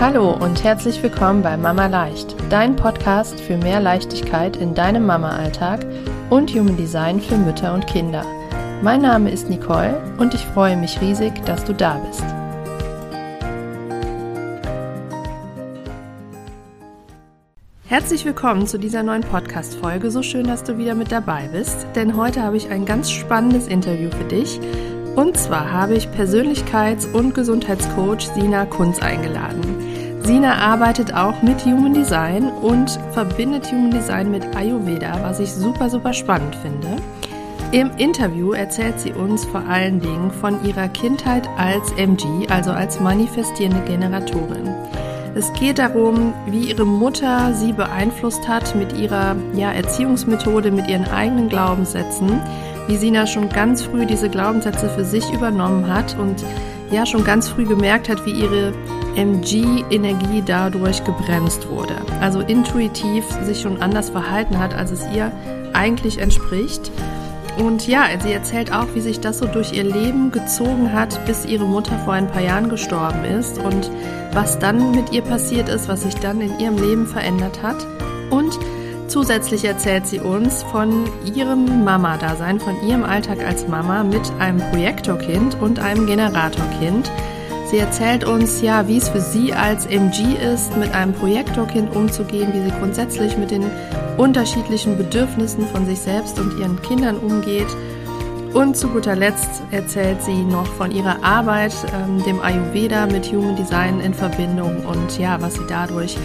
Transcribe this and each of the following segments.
Hallo und herzlich willkommen bei Mama Leicht, dein Podcast für mehr Leichtigkeit in deinem Mama-Alltag und Human Design für Mütter und Kinder. Mein Name ist Nicole und ich freue mich riesig, dass du da bist. Herzlich willkommen zu dieser neuen Podcast-Folge. So schön, dass du wieder mit dabei bist, denn heute habe ich ein ganz spannendes Interview für dich. Und zwar habe ich Persönlichkeits- und Gesundheitscoach Sina Kunz eingeladen. Sina arbeitet auch mit Human Design und verbindet Human Design mit Ayurveda, was ich super, super spannend finde. Im Interview erzählt sie uns vor allen Dingen von ihrer Kindheit als MG, also als manifestierende Generatorin. Es geht darum, wie ihre Mutter sie beeinflusst hat mit ihrer ja, Erziehungsmethode, mit ihren eigenen Glaubenssätzen, wie Sina schon ganz früh diese Glaubenssätze für sich übernommen hat und ja schon ganz früh gemerkt hat, wie ihre MG-Energie dadurch gebremst wurde. Also intuitiv sich schon anders verhalten hat, als es ihr eigentlich entspricht. Und ja, sie erzählt auch, wie sich das so durch ihr Leben gezogen hat, bis ihre Mutter vor ein paar Jahren gestorben ist und was dann mit ihr passiert ist, was sich dann in ihrem Leben verändert hat. Und zusätzlich erzählt sie uns von ihrem Mama-Dasein, von ihrem Alltag als Mama mit einem Projektorkind und einem Generatorkind. Sie erzählt uns ja, wie es für sie als MG ist, mit einem Projektorkind umzugehen, wie sie grundsätzlich mit den unterschiedlichen Bedürfnissen von sich selbst und ihren Kindern umgeht. Und zu guter Letzt erzählt sie noch von ihrer Arbeit, ähm, dem Ayurveda mit Human Design in Verbindung und ja, was sie dadurch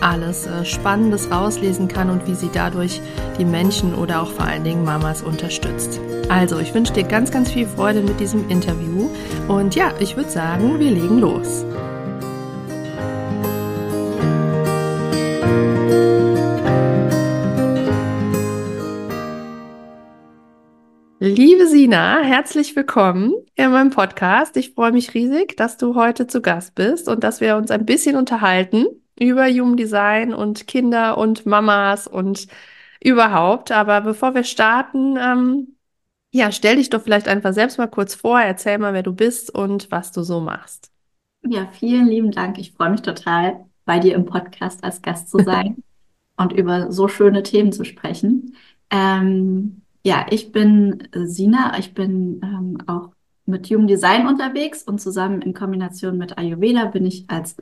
alles äh, Spannendes rauslesen kann und wie sie dadurch die Menschen oder auch vor allen Dingen Mamas unterstützt. Also, ich wünsche dir ganz, ganz viel Freude mit diesem Interview und ja, ich würde sagen, wir legen los. Liebe Sina, herzlich willkommen in meinem Podcast. Ich freue mich riesig, dass du heute zu Gast bist und dass wir uns ein bisschen unterhalten über Human Design und Kinder und Mamas und überhaupt. Aber bevor wir starten, ähm, ja, stell dich doch vielleicht einfach selbst mal kurz vor, erzähl mal, wer du bist und was du so machst. Ja, vielen lieben Dank. Ich freue mich total, bei dir im Podcast als Gast zu sein und über so schöne Themen zu sprechen. Ähm, ja, ich bin Sina. Ich bin ähm, auch mit Human Design unterwegs und zusammen in Kombination mit Ayurveda bin ich als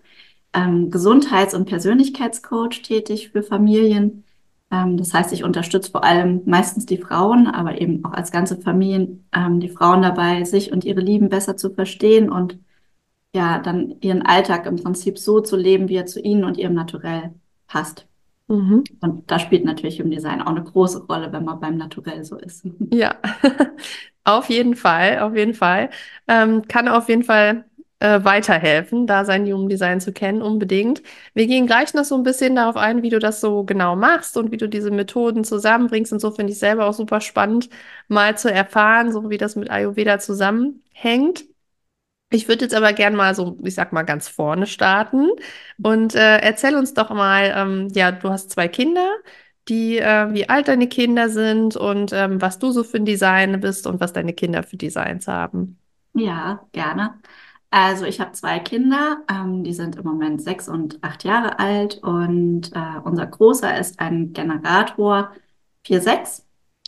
ähm, Gesundheits- und Persönlichkeitscoach tätig für Familien. Ähm, das heißt, ich unterstütze vor allem meistens die Frauen, aber eben auch als ganze Familien ähm, die Frauen dabei, sich und ihre Lieben besser zu verstehen und ja, dann ihren Alltag im Prinzip so zu leben, wie er zu ihnen und ihrem Naturell passt. Mhm. Und da spielt natürlich im Design auch eine große Rolle, wenn man beim Naturell so ist. Ja, auf jeden Fall, auf jeden Fall. Ähm, kann auf jeden Fall äh, weiterhelfen, da sein Human Design zu kennen, unbedingt. Wir gehen gleich noch so ein bisschen darauf ein, wie du das so genau machst und wie du diese Methoden zusammenbringst. Und so finde ich selber auch super spannend, mal zu erfahren, so wie das mit Ayurveda zusammenhängt. Ich würde jetzt aber gern mal so, ich sag mal, ganz vorne starten und äh, erzähl uns doch mal, ähm, ja, du hast zwei Kinder, die, äh, wie alt deine Kinder sind und ähm, was du so für ein Design bist und was deine Kinder für Designs haben. Ja, gerne. Also ich habe zwei Kinder, ähm, die sind im Moment sechs und acht Jahre alt und äh, unser Großer ist ein Generator 4,6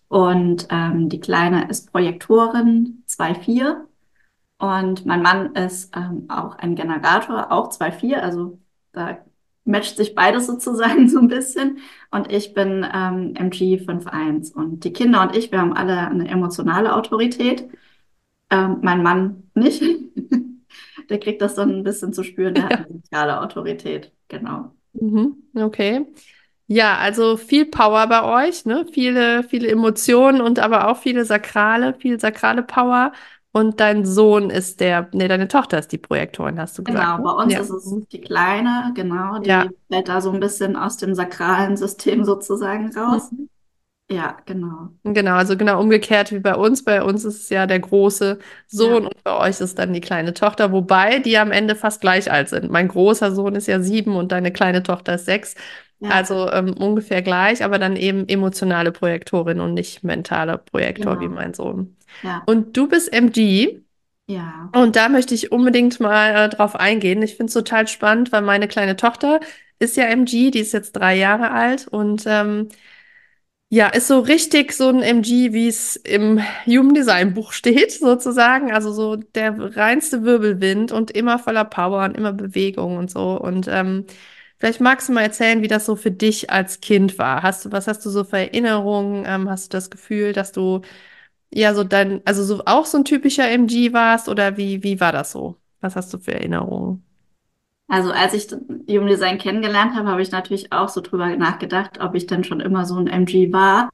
und ähm, die Kleine ist Projektorin 2,4 und mein Mann ist ähm, auch ein Generator, auch 2,4, also da matcht sich beides sozusagen so ein bisschen und ich bin ähm, MG 5,1 und die Kinder und ich, wir haben alle eine emotionale Autorität, ähm, mein Mann nicht. der kriegt das dann ein bisschen zu spüren, der ja. hat eine soziale Autorität, genau. Mhm, okay. Ja, also viel Power bei euch, ne? Viele, viele Emotionen und aber auch viele sakrale, viel sakrale Power. Und dein Sohn ist der, nee, deine Tochter ist die Projektorin, hast du gesagt. Genau, ne? bei uns ja. ist es die Kleine, genau, die ja. fällt da so ein bisschen aus dem sakralen System sozusagen raus. Mhm. Ja, genau. Genau, also genau umgekehrt wie bei uns. Bei uns ist es ja der große Sohn ja. und bei euch ist dann die kleine Tochter, wobei die am Ende fast gleich alt sind. Mein großer Sohn ist ja sieben und deine kleine Tochter ist sechs. Ja. Also ähm, ungefähr gleich, aber dann eben emotionale Projektorin und nicht mentale Projektor genau. wie mein Sohn. Ja. Und du bist MG. Ja. Und da möchte ich unbedingt mal äh, drauf eingehen. Ich finde es total spannend, weil meine kleine Tochter ist ja MG, die ist jetzt drei Jahre alt und ähm, ja, ist so richtig so ein MG, wie es im Human Design Buch steht, sozusagen. Also so der reinste Wirbelwind und immer voller Power und immer Bewegung und so. Und ähm, vielleicht magst du mal erzählen, wie das so für dich als Kind war. Hast du, was hast du so für Erinnerungen? Ähm, hast du das Gefühl, dass du ja so dein, also so auch so ein typischer MG warst oder wie, wie war das so? Was hast du für Erinnerungen? Also als ich Human Design kennengelernt habe, habe ich natürlich auch so drüber nachgedacht, ob ich denn schon immer so ein MG war.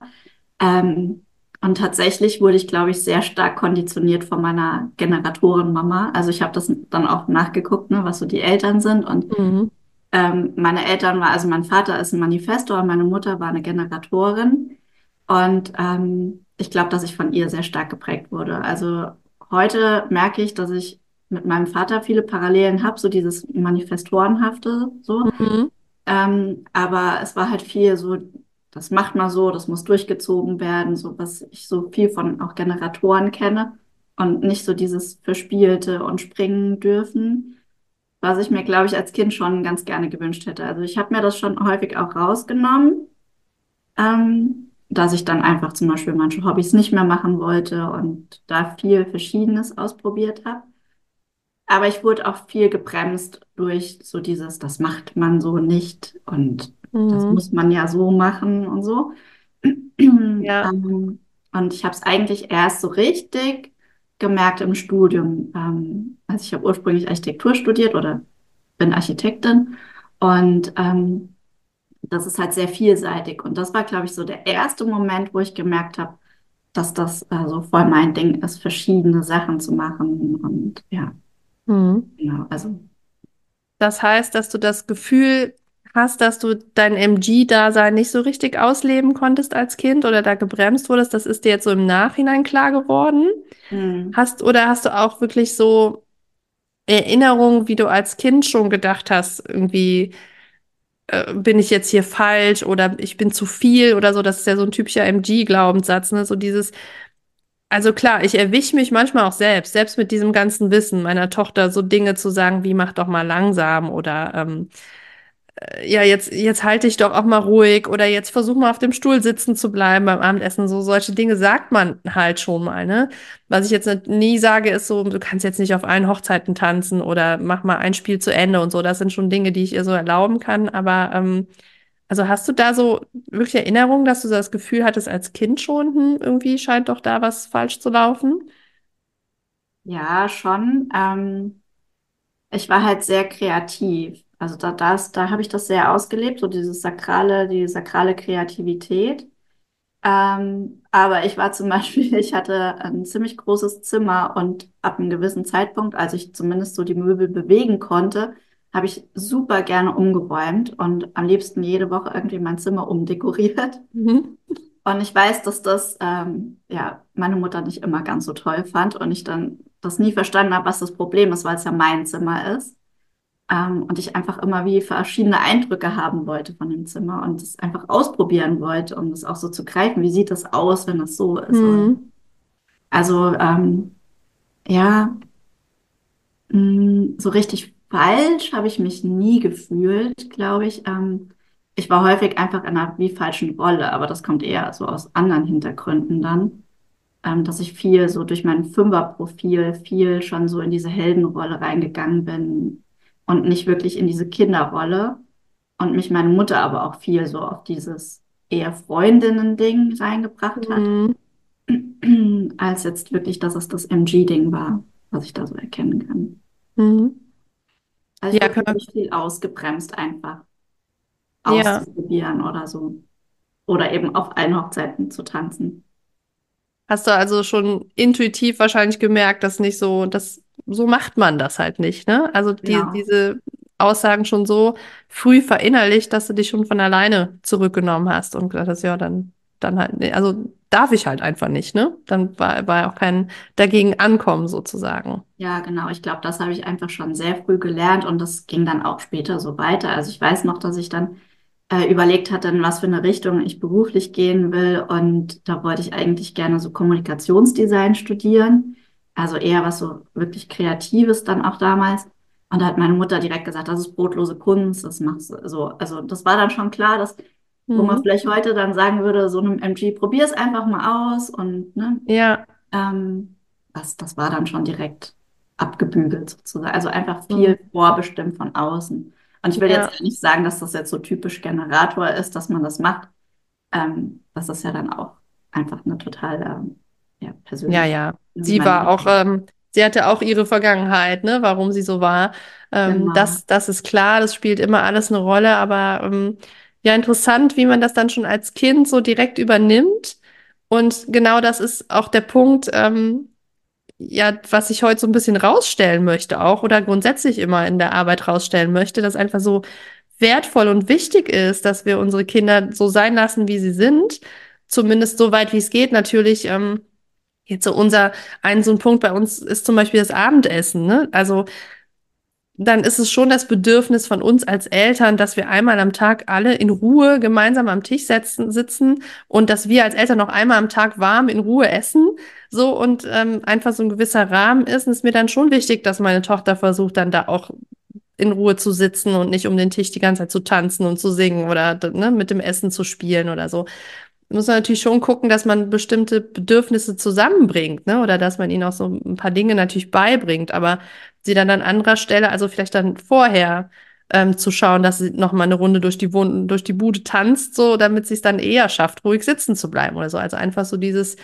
Ähm, und tatsächlich wurde ich, glaube ich, sehr stark konditioniert von meiner Generatorenmama. Also ich habe das dann auch nachgeguckt, ne, was so die Eltern sind. Und Mhm. ähm, meine Eltern war, also mein Vater ist ein Manifestor und meine Mutter war eine Generatorin. Und ähm, ich glaube, dass ich von ihr sehr stark geprägt wurde. Also heute merke ich, dass ich mit meinem Vater viele Parallelen habe, so dieses Manifestorenhafte, so. Mhm. Ähm, aber es war halt viel so, das macht man so, das muss durchgezogen werden, so was ich so viel von auch Generatoren kenne und nicht so dieses Verspielte und springen dürfen, was ich mir, glaube ich, als Kind schon ganz gerne gewünscht hätte. Also ich habe mir das schon häufig auch rausgenommen, ähm, dass ich dann einfach zum Beispiel manche Hobbys nicht mehr machen wollte und da viel Verschiedenes ausprobiert habe. Aber ich wurde auch viel gebremst durch so dieses, das macht man so nicht und das Mhm. muss man ja so machen und so. Ja. Ähm, und ich habe es eigentlich erst so richtig gemerkt im Studium. Ähm, also ich habe ursprünglich Architektur studiert oder bin Architektin und ähm, das ist halt sehr vielseitig. Und das war, glaube ich, so der erste Moment, wo ich gemerkt habe, dass das äh, so voll mein Ding ist, verschiedene Sachen zu machen. Und ja, Mhm. genau, also Das heißt, dass du das Gefühl hast, dass du dein MG-Dasein nicht so richtig ausleben konntest als Kind oder da gebremst wurdest. Das ist dir jetzt so im Nachhinein klar geworden. hm, Hast oder hast du auch wirklich so Erinnerungen, wie du als Kind schon gedacht hast, irgendwie äh, bin ich jetzt hier falsch oder ich bin zu viel oder so. Das ist ja so ein typischer MG-Glaubenssatz, ne? So dieses, also klar, ich erwische mich manchmal auch selbst, selbst mit diesem ganzen Wissen meiner Tochter, so Dinge zu sagen wie mach doch mal langsam oder ähm, ja, jetzt, jetzt halte ich doch auch mal ruhig oder jetzt versuch mal auf dem Stuhl sitzen zu bleiben beim Abendessen. So solche Dinge sagt man halt schon mal, ne? Was ich jetzt nie sage, ist so, du kannst jetzt nicht auf allen Hochzeiten tanzen oder mach mal ein Spiel zu Ende und so. Das sind schon Dinge, die ich ihr so erlauben kann. Aber ähm, also hast du da so wirklich Erinnerungen, dass du das Gefühl hattest als Kind schon, hm, irgendwie scheint doch da was falsch zu laufen? ja, schon. Ähm, ich war halt sehr kreativ. Also da, das, da habe ich das sehr ausgelebt, so dieses sakrale, die sakrale Kreativität. Ähm, aber ich war zum Beispiel, ich hatte ein ziemlich großes Zimmer und ab einem gewissen Zeitpunkt, als ich zumindest so die Möbel bewegen konnte, habe ich super gerne umgeräumt und am liebsten jede Woche irgendwie mein Zimmer umdekoriert. Mhm. Und ich weiß, dass das ähm, ja meine Mutter nicht immer ganz so toll fand und ich dann das nie verstanden habe, was das Problem ist, weil es ja mein Zimmer ist. Ähm, und ich einfach immer wie verschiedene Eindrücke haben wollte von dem Zimmer und es einfach ausprobieren wollte, um das auch so zu greifen. Wie sieht das aus, wenn das so ist? Mhm. Also ähm, ja, mh, so richtig falsch habe ich mich nie gefühlt, glaube ich. Ähm, ich war häufig einfach in einer wie falschen Rolle, aber das kommt eher so aus anderen Hintergründen dann, ähm, dass ich viel so durch mein Fünferprofil viel schon so in diese Heldenrolle reingegangen bin und nicht wirklich in diese Kinderrolle und mich meine Mutter aber auch viel so auf dieses eher Freundinnen-Ding reingebracht hat, Mhm. als jetzt wirklich, dass es das MG-Ding war, was ich da so erkennen kann. Mhm. Also ich Ja, man, wirklich viel ausgebremst einfach ja. auszuprobieren oder so. Oder eben auf allen Hochzeiten zu tanzen. Hast du also schon intuitiv wahrscheinlich gemerkt, dass nicht so, dass so macht man das halt nicht, ne? Also die, Genau. diese Aussagen schon so früh verinnerlicht, dass du dich schon von alleine zurückgenommen hast und gesagt hast, ja, dann, dann halt, also darf ich halt einfach nicht, ne? Dann war, war auch kein dagegen ankommen sozusagen. Ja, genau. Ich glaube, das habe ich einfach schon sehr früh gelernt und das ging dann auch später so weiter. Also ich weiß noch, dass ich dann äh, überlegt hatte, in was für eine Richtung ich beruflich gehen will. Und da wollte ich eigentlich gerne so Kommunikationsdesign studieren. Also eher was so wirklich Kreatives dann auch damals. Und da hat meine Mutter direkt gesagt, das ist brotlose Kunst, das machst du so. Also das war dann schon klar, dass, wo man Mhm. vielleicht heute dann sagen würde, so einem MG, probier es einfach mal aus und ne, Ja. ähm, das, das war dann schon direkt abgebügelt sozusagen. Also einfach Mhm. viel vorbestimmt von außen. Und ich will Ja. jetzt nicht sagen, dass das jetzt so typisch Generator ist, dass man das macht. Ähm, das ist ja dann auch einfach eine total ähm, ja, Ja, persönliche. ja. wie Sie war auch, ähm, sie hatte auch ihre Vergangenheit, ne, warum sie so war. Ähm, Genau. das, das ist klar, das spielt immer alles eine Rolle, aber ähm, ja, interessant, wie man das dann schon als Kind so direkt übernimmt. Und genau das ist auch der Punkt, ähm, ja, was ich heute so ein bisschen rausstellen möchte auch oder grundsätzlich immer in der Arbeit rausstellen möchte, dass einfach so wertvoll und wichtig ist, dass wir unsere Kinder so sein lassen, wie sie sind. Zumindest so weit, wie es geht. Natürlich, ähm, jetzt so unser, ein so ein Punkt bei uns ist zum Beispiel das Abendessen, ne? Also, dann ist es schon das Bedürfnis von uns als Eltern, dass wir einmal am Tag alle in Ruhe gemeinsam am Tisch setzen, sitzen und dass wir als Eltern noch einmal am Tag warm in Ruhe essen. So und ähm, einfach so ein gewisser Rahmen ist. Und es ist mir dann schon wichtig, dass meine Tochter versucht, dann da auch in Ruhe zu sitzen und nicht um den Tisch die ganze Zeit zu tanzen und zu singen oder ne, mit dem Essen zu spielen oder so muss man natürlich schon gucken, dass man bestimmte Bedürfnisse zusammenbringt, ne? Oder dass man ihnen auch so ein paar Dinge natürlich beibringt, aber sie dann an anderer Stelle, also vielleicht dann vorher ähm, zu schauen, dass sie noch mal eine Runde durch die Wohn durch die Bude tanzt, so damit sie es dann eher schafft, ruhig sitzen zu bleiben oder so. Also einfach so dieses,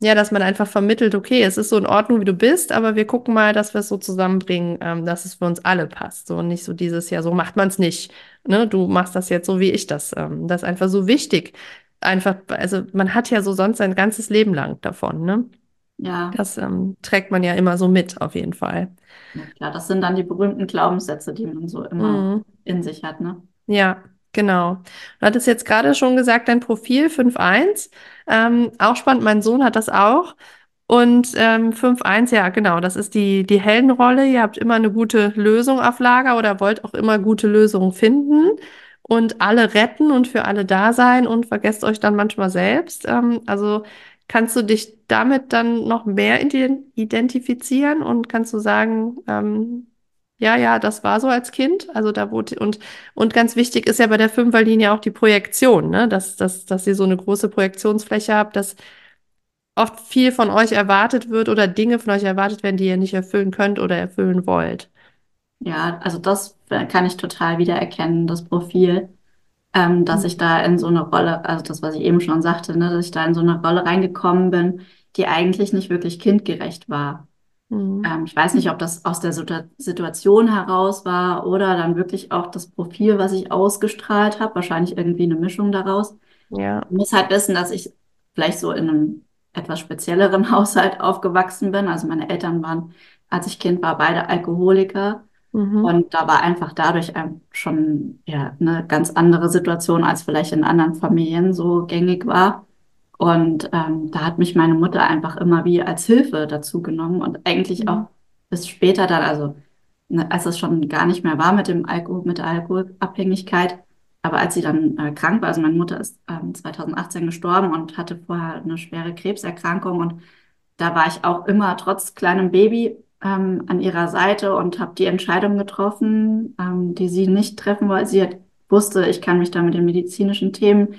ja, dass man einfach vermittelt, okay, es ist so in Ordnung, wie du bist, aber wir gucken mal, dass wir es so zusammenbringen, ähm, dass es für uns alle passt. So und nicht so dieses, ja, so macht man es nicht. Ne? Du machst das jetzt so, wie ich das. Ähm, das ist einfach so wichtig einfach, also man hat ja so sonst sein ganzes Leben lang davon, ne? Ja, Das ähm, trägt man ja immer so mit, auf jeden Fall. ja, klar, das sind dann die berühmten Glaubenssätze, die man so immer Mhm. in sich hat, ne? Ja, genau. Du hattest jetzt gerade schon gesagt, dein Profil 5.1. Ähm, auch spannend, mein Sohn hat das auch. Und ähm, 5.1, ja, genau, das ist die, die Heldenrolle. Ihr habt immer eine gute Lösung auf Lager oder wollt auch immer gute Lösungen finden und alle retten und für alle da sein und vergesst euch dann manchmal selbst. Ähm, also kannst du dich damit dann noch mehr ident- identifizieren und kannst du sagen, ähm, ja, ja, das war so als Kind. Also da wurde, und, und ganz wichtig ist ja bei der Fünferlinie auch die Projektion, ne? Dass, dass, dass ihr so eine große Projektionsfläche habt, dass oft viel von euch erwartet wird oder Dinge von euch erwartet werden, die ihr nicht erfüllen könnt oder erfüllen wollt. Ja, also das kann ich total wiedererkennen, das Profil, ähm, dass ich da in so eine Rolle, also das, was ich eben schon sagte, ne, dass ich da in so eine Rolle reingekommen bin, die eigentlich nicht wirklich kindgerecht war. Mhm. Ähm, ich weiß nicht, ob das aus der Situ Situation heraus war oder dann wirklich auch das Profil, was ich ausgestrahlt habe, wahrscheinlich irgendwie eine Mischung daraus. Ja. Ich muss halt wissen, dass ich vielleicht so in einem etwas spezielleren Haushalt aufgewachsen bin. Also meine Eltern waren, als ich Kind war, beide Alkoholiker. Mhm. Und da war einfach dadurch schon ja, eine ganz andere Situation, als vielleicht in anderen Familien so gängig war. Und ähm, da hat mich meine Mutter einfach immer wie als Hilfe dazu genommen und eigentlich auch Mhm. bis später dann, also ne, als es schon gar nicht mehr war mit dem Alkohol, mit der Alkoholabhängigkeit, aber als sie dann äh, krank war, also meine Mutter ist ähm, 2018 gestorben und hatte vorher eine schwere Krebserkrankung und da war ich auch immer trotz kleinem Baby ähm, an ihrer Seite und habe die Entscheidung getroffen, ähm, die sie nicht treffen wollte. Sie hat, wusste, ich kann mich da mit den medizinischen Themen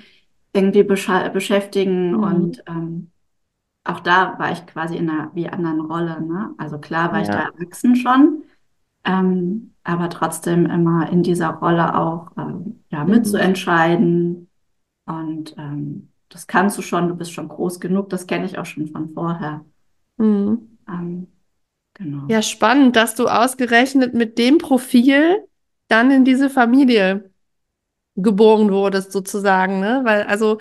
irgendwie beschäftigen Mhm. und ähm, auch da war ich quasi in einer wie anderen Rolle. Ne? Also klar war ich da Ja. erwachsen schon, ähm, aber trotzdem immer in dieser Rolle auch ähm, ja, Mhm. mitzuentscheiden. Und ähm, das kannst du schon, du bist schon groß genug, das kenne ich auch schon von vorher. Mhm. Ähm, genau. Ja, spannend, dass du ausgerechnet mit dem Profil dann in diese Familie geboren wurdest, sozusagen, ne? Weil, also,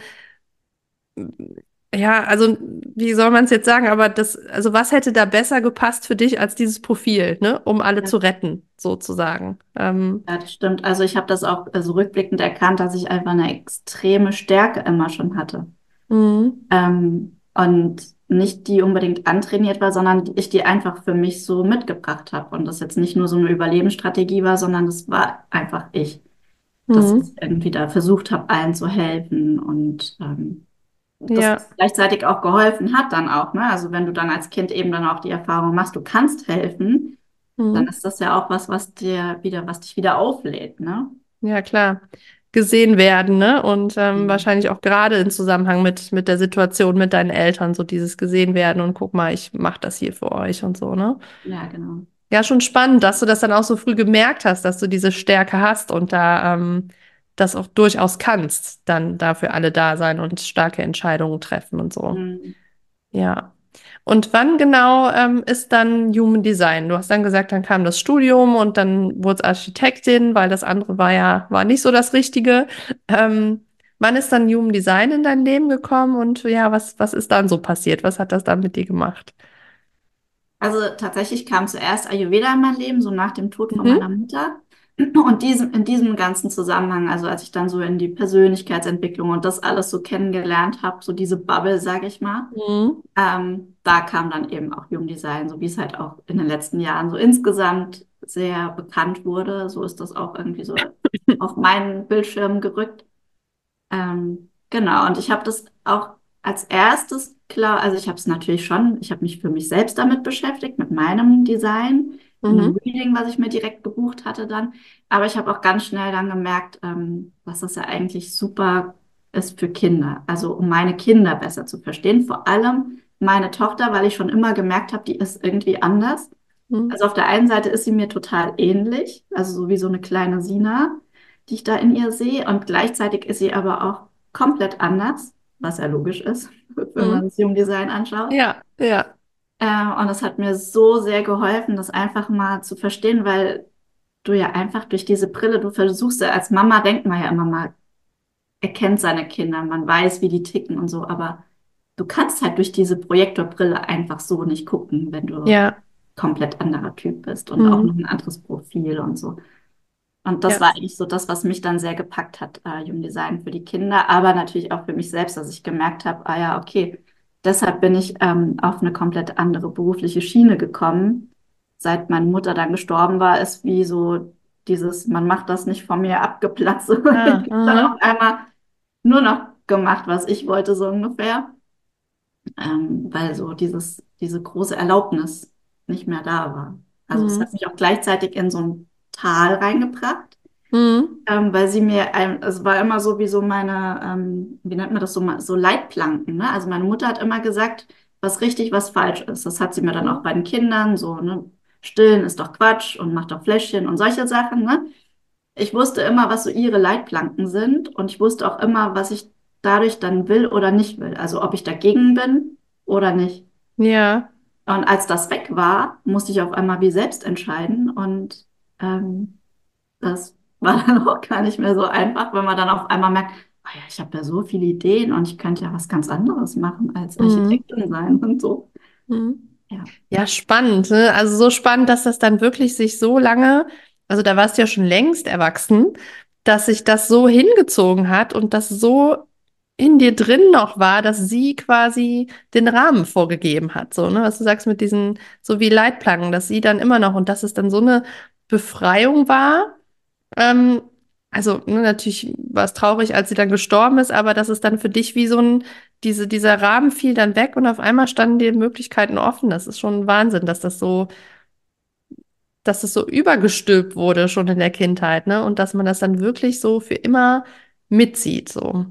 ja, also, wie soll man es jetzt sagen? Aber das, also, was hätte da besser gepasst für dich als dieses Profil, ne? Um alle Ja. zu retten, sozusagen. Ähm, Ja, das stimmt. Also ich habe das auch so rückblickend erkannt, dass ich einfach eine extreme Stärke immer schon hatte. mhm. Ähm, und nicht die unbedingt antrainiert war, sondern ich die einfach für mich so mitgebracht habe. Und das jetzt nicht nur so eine Überlebensstrategie war, sondern das war einfach ich. Dass Mhm. ich irgendwie da versucht habe, allen zu helfen und ähm, das Ja. gleichzeitig auch geholfen hat dann auch, ne? Also wenn du dann als Kind eben dann auch die Erfahrung machst, du kannst helfen, dann Mhm. ist das ja auch was, was dir wieder, was dich wieder auflädt, ne? Ja, klar. Gesehen werden, ne? Und ähm, Mhm. wahrscheinlich auch gerade in Zusammenhang mit, mit der Situation mit deinen Eltern, so dieses gesehen werden und guck mal, ich mache das hier für euch und so, ne? Ja, genau. Ja, schon spannend, dass du das dann auch so früh gemerkt hast, dass du diese Stärke hast und da ähm, das auch durchaus kannst, dann da für alle da sein und starke Entscheidungen treffen und so. Mhm. Ja. Und wann genau ähm, ist dann Human Design? Du hast dann gesagt, dann kam das Studium und dann wurde es Architektin, weil das andere war ja, war nicht so das Richtige. Ähm, wann ist dann Human Design in dein Leben gekommen und ja, was, was ist dann so passiert? Was hat das dann mit dir gemacht? Also tatsächlich kam zuerst Ayurveda in mein Leben, so nach dem Tod von meiner Mhm. Mutter. Und diesem, in diesem ganzen Zusammenhang, also als ich dann so in die Persönlichkeitsentwicklung und das alles so kennengelernt habe, so diese Bubble, sage ich mal, Mhm. ähm, da kam dann eben auch Human Design, so wie es halt auch in den letzten Jahren so insgesamt sehr bekannt wurde. So ist das auch irgendwie so auf meinen Bildschirm gerückt. Ähm, genau, und ich habe das auch als erstes klar, also ich habe es natürlich schon, ich habe mich für mich selbst damit beschäftigt, mit meinem Design, Mhm. Reading, was ich mir direkt gebucht hatte dann. Aber ich habe auch ganz schnell dann gemerkt, ähm, dass das ja eigentlich super ist für Kinder, also um meine Kinder besser zu verstehen. Vor allem meine Tochter, weil ich schon immer gemerkt habe, die ist irgendwie anders. Mhm. Also auf der einen Seite ist sie mir total ähnlich, also so wie so eine kleine Sina, die ich da in ihr sehe. Und gleichzeitig ist sie aber auch komplett anders, was ja logisch ist, wenn man Mhm. das Human Design anschaut. Ja, ja. Äh, und es hat mir so sehr geholfen, das einfach mal zu verstehen, weil du ja einfach durch diese Brille, du versuchst ja als Mama, denkt man ja immer mal, er kennt seine Kinder, man weiß, wie die ticken und so, aber du kannst halt durch diese Projektorbrille einfach so nicht gucken, wenn du Ja. komplett anderer Typ bist und auch noch Mhm. ein anderes Profil und so. Und das Ja. war eigentlich so das, was mich dann sehr gepackt hat, äh, Human Design für die Kinder, aber natürlich auch für mich selbst, dass ich gemerkt habe, ah ja, okay, deshalb bin ich ähm, auf eine komplett andere berufliche Schiene gekommen. Seit meine Mutter dann gestorben war, ist wie so dieses, man macht das nicht von mir abgeplatzt. Ich Ah, habe dann auf einmal nur noch gemacht, was ich wollte, so ungefähr ähm, weil so dieses, diese große Erlaubnis nicht mehr da war. Also es Mhm. hat mich auch gleichzeitig in so ein Tal reingebracht, Mhm. ähm, weil sie mir, ein, es war immer so wie so meine, ähm, wie nennt man das so, so Leitplanken, ne? Also meine Mutter hat immer gesagt, was richtig, was falsch ist. Das hat sie mir dann auch bei den Kindern so, ne? Stillen ist doch Quatsch und macht doch Fläschchen und solche Sachen, ne? Ich wusste immer, was so ihre Leitplanken sind und ich wusste auch immer, was ich dadurch dann will oder nicht will. Also ob ich dagegen bin oder nicht. Ja. Und als das weg war, musste ich auf einmal wie selbst entscheiden und ähm, das war dann auch gar nicht mehr so einfach, wenn man dann auf einmal merkt, ah ja, ich habe ja so viele Ideen und ich könnte ja was ganz anderes machen als Mhm. Architektin sein und so. Mhm. Ja. Ja, spannend, ne? Also so spannend, dass das dann wirklich sich so lange, also da warst du ja schon längst erwachsen, dass sich das so hingezogen hat und das so in dir drin noch war, dass sie quasi den Rahmen vorgegeben hat, so, ne? Was du sagst mit diesen, so wie Leitplanken, dass sie dann immer noch und dass es dann so eine Befreiung war. Ähm, also ne, natürlich war es traurig, als sie dann gestorben ist, aber dass es dann für dich wie so ein, diese, dieser Rahmen fiel dann weg und auf einmal standen die Möglichkeiten offen. Das ist schon Wahnsinn, dass das so, dass das so übergestülpt wurde schon in der Kindheit, ne? Und dass man das dann wirklich so für immer mitzieht, so.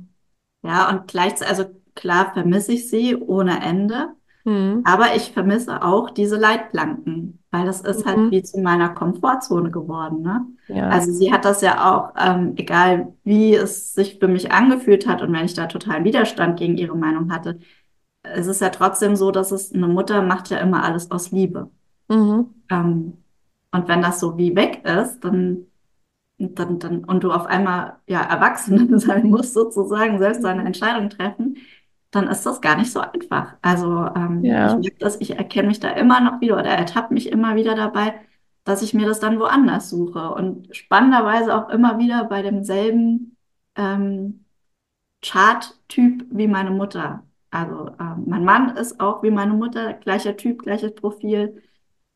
Ja, und gleichzeitig, also klar vermisse ich sie ohne Ende. Hm. Aber ich vermisse auch diese Leitplanken, weil das ist halt Mhm. wie zu meiner Komfortzone geworden, ne? Ja. Also sie hat das ja auch, ähm, egal wie es sich für mich angefühlt hat und wenn ich da totalen Widerstand gegen ihre Meinung hatte, es ist ja trotzdem so, dass es eine Mutter macht ja immer alles aus Liebe. Mhm. Ähm, und wenn das so wie weg ist, dann, dann, dann, und du auf einmal ja erwachsen sein musst, sozusagen, selbst deine Entscheidung treffen, dann ist das gar nicht so einfach. Also ähm, ich Ja. merke das, ich erkenne mich da immer noch wieder oder ertappe mich immer wieder dabei, dass ich mir das dann woanders suche. Und spannenderweise auch immer wieder bei demselben ähm, Chart-Typ wie meine Mutter. Also ähm, mein Mann ist auch wie meine Mutter, gleicher Typ, gleiches Profil.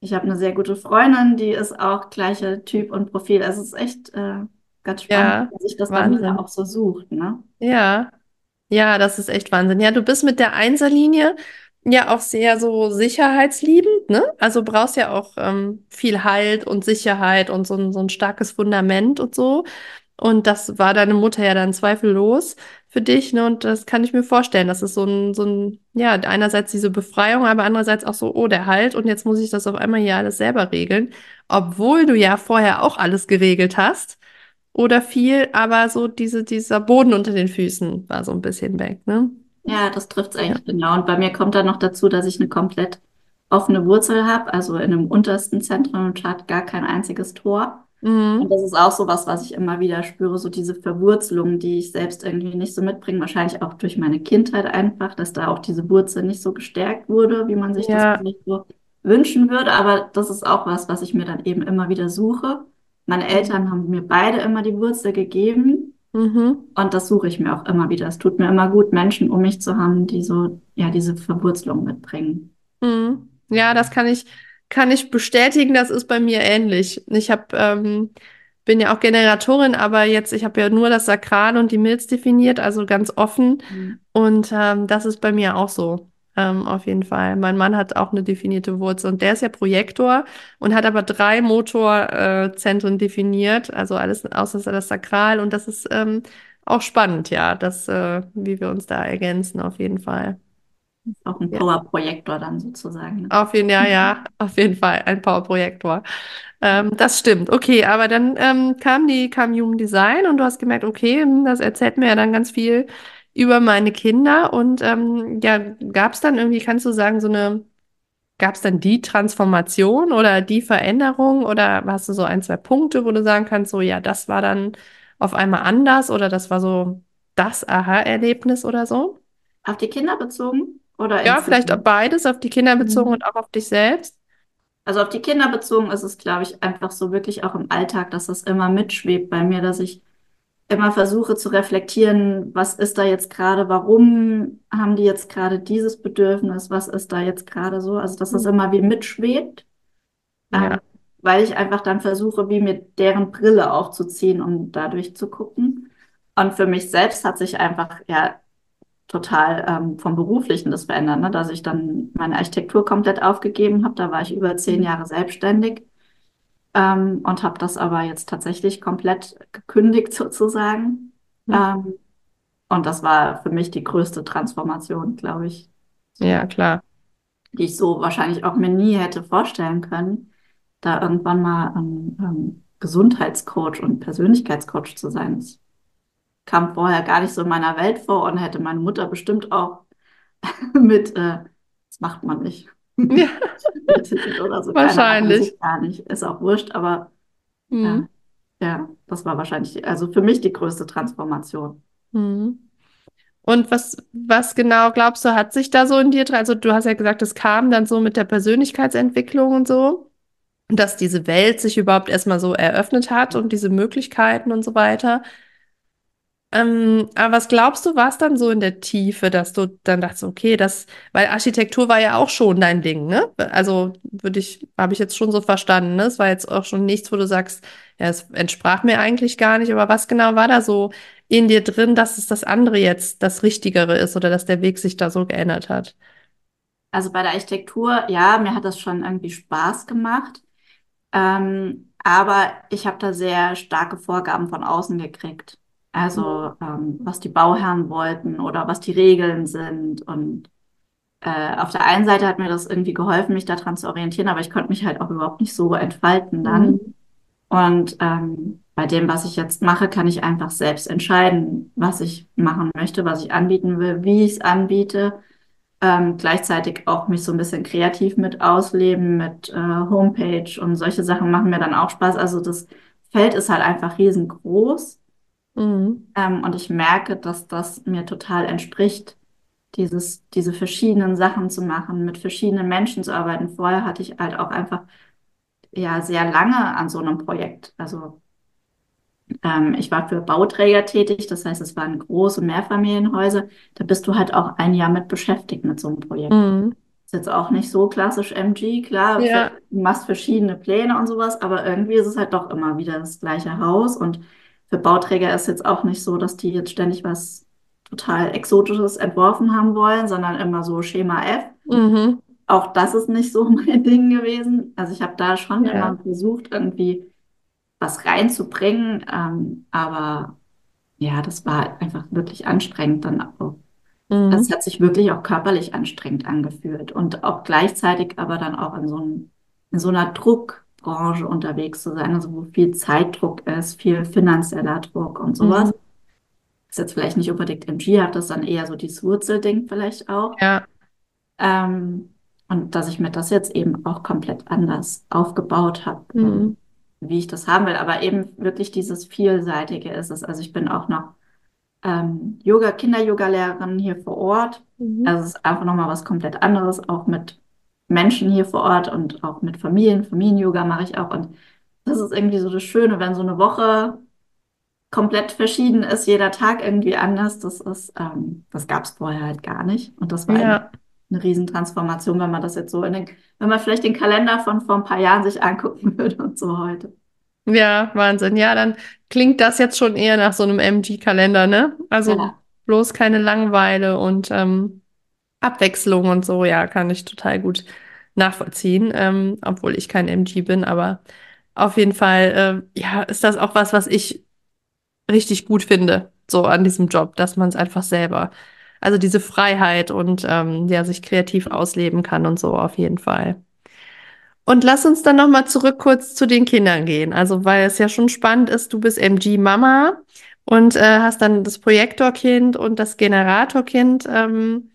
Ich habe eine sehr gute Freundin, die ist auch gleicher Typ und Profil. Also es ist echt äh, ganz spannend, Ja. dass sich das bei mir Wahnsinn. auch so sucht, ne? Ja. Ja, das ist echt Wahnsinn. Ja, du bist mit der Einserlinie ja auch sehr so sicherheitsliebend, ne? Also brauchst ja auch ähm, viel Halt und Sicherheit und so ein, so ein starkes Fundament und so. Und das war deine Mutter ja dann zweifellos für dich, ne? Und das kann ich mir vorstellen. Das ist so ein, so ein, ja, einerseits diese Befreiung, aber andererseits auch so, oh, der Halt und jetzt muss ich das auf einmal hier alles selber regeln, obwohl du ja vorher auch alles geregelt hast oder viel, aber so diese, dieser Boden unter den Füßen war so ein bisschen weg, ne? Ja, das trifft es Ja. eigentlich genau. Und bei mir kommt dann noch dazu, dass ich eine komplett offene Wurzel habe, also in einem untersten Zentrum und hat gar kein einziges Tor. Und Mhm. das ist auch so was, was ich immer wieder spüre, so diese Verwurzelung, die ich selbst irgendwie nicht so mitbringe, wahrscheinlich auch durch meine Kindheit einfach, dass da auch diese Wurzel nicht so gestärkt wurde, wie man sich das Ja. vielleicht so wünschen würde. Aber das ist auch was, was ich mir dann eben immer wieder suche. Meine Eltern haben mir beide immer die Wurzel gegeben Mhm. und das suche ich mir auch immer wieder. Es tut mir immer gut, Menschen um mich zu haben, die so, ja, diese Verwurzelung mitbringen. Mhm. Ja, das kann ich, kann ich bestätigen, das ist bei mir ähnlich. Ich hab, ähm, bin ja auch Generatorin, aber jetzt, ich habe ja nur das Sakral und die Milz definiert, also ganz offen. Mhm. Und ähm, das ist bei mir auch so, ähm, auf jeden Fall. Mein Mann hat auch eine definierte Wurzel und der ist ja Projektor und hat aber drei Motorzentren äh, definiert, also alles außer das Sakral. Und das ist ähm, auch spannend, ja, das, äh, wie wir uns da ergänzen, auf jeden Fall. Auch ein. Powerprojektor dann sozusagen. Ne? Auf jeden, ja, ja, auf jeden Fall ein Powerprojektor. Ähm, das stimmt. Okay, aber dann ähm, kam die, kam Human Design und du hast gemerkt, okay, hm, das erzählt mir ja dann ganz viel über meine Kinder. Und ähm, ja, gab es dann irgendwie, kannst du sagen, so eine, gab es dann die Transformation oder die Veränderung oder hast du so ein, zwei Punkte, wo du sagen kannst, so ja, das war dann auf einmal anders oder das war so das Aha-Erlebnis oder so? Auf die Kinder bezogen oder Ja, vielleicht auch insgesamt? beides, auf die Kinder bezogen Mhm. und auch auf dich selbst. Also auf die Kinder bezogen ist es, glaube ich, einfach so wirklich auch im Alltag, dass das immer mitschwebt bei mir, dass ich immer versuche zu reflektieren, was ist da jetzt gerade, warum haben die jetzt gerade dieses Bedürfnis, was ist da jetzt gerade so, also dass das immer wie mitschwebt, Ja. ähm, weil ich einfach dann versuche, wie mit deren Brille aufzuziehen, um dadurch zu gucken. Und für mich selbst hat sich einfach ja total ähm, vom Beruflichen das verändert, ne? Dass ich dann meine Architektur komplett aufgegeben habe. Da war ich über zehn Jahre selbstständig ähm, und habe das aber jetzt tatsächlich komplett gekündigt sozusagen. Ähm, und das war für mich die größte Transformation, glaube ich, Ja, klar. die ich so wahrscheinlich auch mir nie hätte vorstellen können, da irgendwann mal ein ähm, Gesundheitscoach und Persönlichkeitscoach zu sein. Das kam vorher gar nicht so in meiner Welt vor und hätte meine Mutter bestimmt auch mit, äh, das macht man nicht. Ja, oder so, wahrscheinlich. ich gar nicht. Ist auch wurscht, aber äh, Mhm. ja, das war wahrscheinlich, also für mich die größte Transformation. Mhm. Und was, was genau glaubst du, hat sich da so in dir drin? Also du hast ja gesagt, es kam dann so mit der Persönlichkeitsentwicklung und so, dass diese Welt sich überhaupt erstmal so eröffnet hat und diese Möglichkeiten und so weiter. Ähm, aber was glaubst du, war es dann so in der Tiefe, dass du dann dachtest, okay, das, weil Architektur war ja auch schon dein Ding, ne? Also würde ich, habe ich jetzt schon so verstanden, ne? Es war jetzt auch schon nichts, wo du sagst, ja, es entsprach mir eigentlich gar nicht, aber was genau war da so in dir drin, dass es das andere jetzt das Richtigere ist oder dass der Weg sich da so geändert hat? Also bei der Architektur, ja, mir hat das schon irgendwie Spaß gemacht. Ähm, aber ich habe da sehr starke Vorgaben von außen gekriegt. Also ähm, was die Bauherren wollten oder was die Regeln sind. Und äh, auf der einen Seite hat mir das irgendwie geholfen, mich daran zu orientieren, aber ich konnte mich halt auch überhaupt nicht so entfalten dann. Mhm. Und ähm, bei dem, was ich jetzt mache, kann ich einfach selbst entscheiden, was ich machen möchte, was ich anbieten will, wie ich es anbiete. Ähm, gleichzeitig auch mich so ein bisschen kreativ mit ausleben, mit äh, Homepage und solche Sachen machen mir dann auch Spaß. Also das Feld ist halt einfach riesengroß. Mhm. Ähm, und ich merke, dass das mir total entspricht, dieses, diese verschiedenen Sachen zu machen, mit verschiedenen Menschen zu arbeiten. Vorher hatte ich halt auch einfach ja sehr lange an so einem Projekt. Also ähm, ich war für Bauträger tätig, das heißt, es waren große Mehrfamilienhäuser. Da bist du halt auch ein Jahr mit beschäftigt mit so einem Projekt. Mhm. Ist jetzt auch nicht so klassisch MG, klar, Ja. du machst verschiedene Pläne und sowas, aber irgendwie ist es halt doch immer wieder das gleiche Haus. Und für Bauträger ist jetzt auch nicht so, dass die jetzt ständig was total Exotisches entworfen haben wollen, sondern immer so Schema F. Mhm. Auch das ist nicht so mein Ding gewesen. Also ich habe da schon Ja. immer versucht, irgendwie was reinzubringen, ähm, aber ja, das war einfach wirklich anstrengend dann auch. Mhm. Es hat sich wirklich auch körperlich anstrengend angefühlt und auch gleichzeitig aber dann auch in so, einem, in so einer Druckbranche unterwegs zu sein, also wo viel Zeitdruck ist, viel finanzieller Druck und sowas. Mhm. Ist jetzt vielleicht nicht unbedingt MG, hat das dann eher so dieses Wurzelding vielleicht auch. Ja. Ähm, und dass ich mir das jetzt eben auch komplett anders aufgebaut habe, Mhm. wie ich das haben will. Aber eben wirklich dieses Vielseitige ist es. Also ich bin auch noch ähm, Yoga, Kinder-Yoga-Lehrerin hier vor Ort. Mhm. Also es ist einfach nochmal was komplett anderes, auch mit Menschen hier vor Ort und auch mit Familien. Familien-Yoga mache ich auch. Und das ist irgendwie so das Schöne, wenn so eine Woche komplett verschieden ist, jeder Tag irgendwie anders. Das ist, ähm, das gab es vorher halt gar nicht. Und das war Ja. eine Riesentransformation, wenn man das jetzt so in den, wenn man vielleicht den Kalender von vor ein paar Jahren sich angucken würde und so heute. Ja, Wahnsinn. Ja, dann klingt das jetzt schon eher nach so einem MG-Kalender, ne? Also Ja. bloß keine Langeweile und ähm, Abwechslung und so, ja, kann ich total gut nachvollziehen, ähm, obwohl ich kein MG bin, aber auf jeden Fall, äh, ja, ist das auch was, was ich richtig gut finde, so an diesem Job, dass man es einfach selber, also diese Freiheit und ähm, ja, sich kreativ ausleben kann und so auf jeden Fall. Und lass uns dann noch mal zurück kurz zu den Kindern gehen. Also, weil es ja schon spannend ist, du bist MG-Mama und äh, hast dann das Projektorkind und das Generatorkind. Ähm,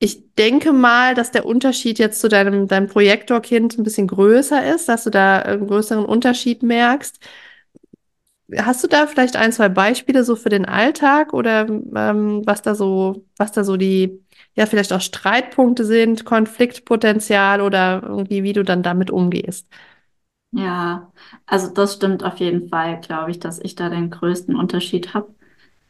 ich denke mal, dass der Unterschied jetzt zu deinem, deinem Projektorkind ein bisschen größer ist, dass du da einen größeren Unterschied merkst. Hast du da vielleicht ein, zwei Beispiele so für den Alltag oder ähm, was da so, was da so die, ja, vielleicht auch Streitpunkte sind, Konfliktpotenzial oder irgendwie, wie du dann damit umgehst? Ja, also das stimmt auf jeden Fall, glaube ich, dass ich da den größten Unterschied habe.